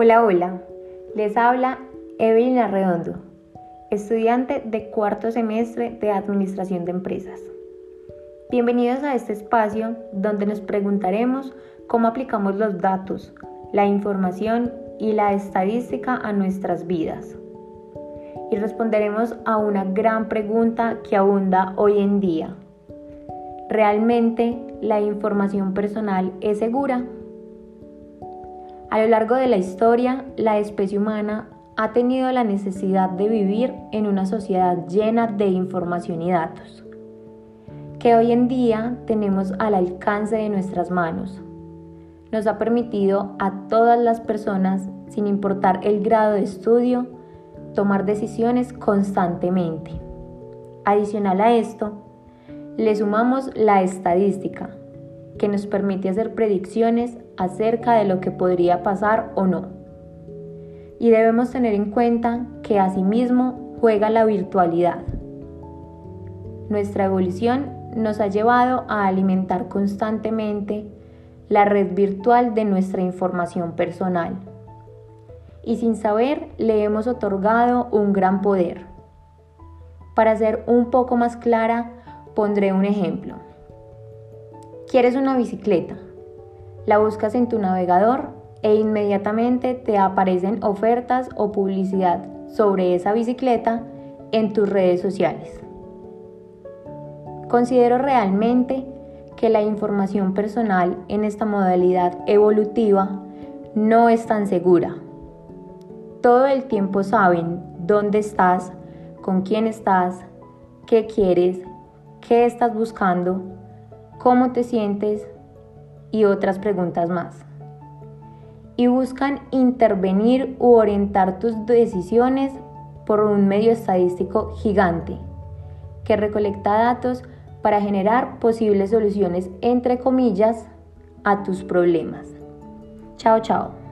Hola, hola. Les habla Evelyn Arredondo, estudiante de cuarto semestre de Administración de Empresas. Bienvenidos a este espacio donde nos preguntaremos cómo aplicamos los datos, la información y la estadística a nuestras vidas. Y responderemos a una gran pregunta que abunda hoy en día. ¿Realmente la información personal es segura? A lo largo de la historia, la especie humana ha tenido la necesidad de vivir en una sociedad llena de información y datos, que hoy en día tenemos al alcance de nuestras manos. Nos ha permitido a todas las personas, sin importar el grado de estudio, tomar decisiones constantemente. Adicional a esto, le sumamos la estadística, que nos permite hacer predicciones acerca de lo que podría pasar o no. Y debemos tener en cuenta que asimismo juega la virtualidad. Nuestra evolución nos ha llevado a alimentar constantemente la red virtual de nuestra información personal. Y sin saber le hemos otorgado un gran poder. Para ser un poco más clara, pondré un ejemplo. ¿Quieres una bicicleta? La buscas en tu navegador e inmediatamente te aparecen ofertas o publicidad sobre esa bicicleta en tus redes sociales. Considero realmente que la información personal en esta modalidad evolutiva no es tan segura. Todo el tiempo saben dónde estás, con quién estás, qué quieres, qué estás buscando cómo te sientes y otras preguntas más. Y buscan intervenir u orientar tus decisiones por un medio estadístico gigante que recolecta datos para generar posibles soluciones, entre comillas, a tus problemas. Chao, chao.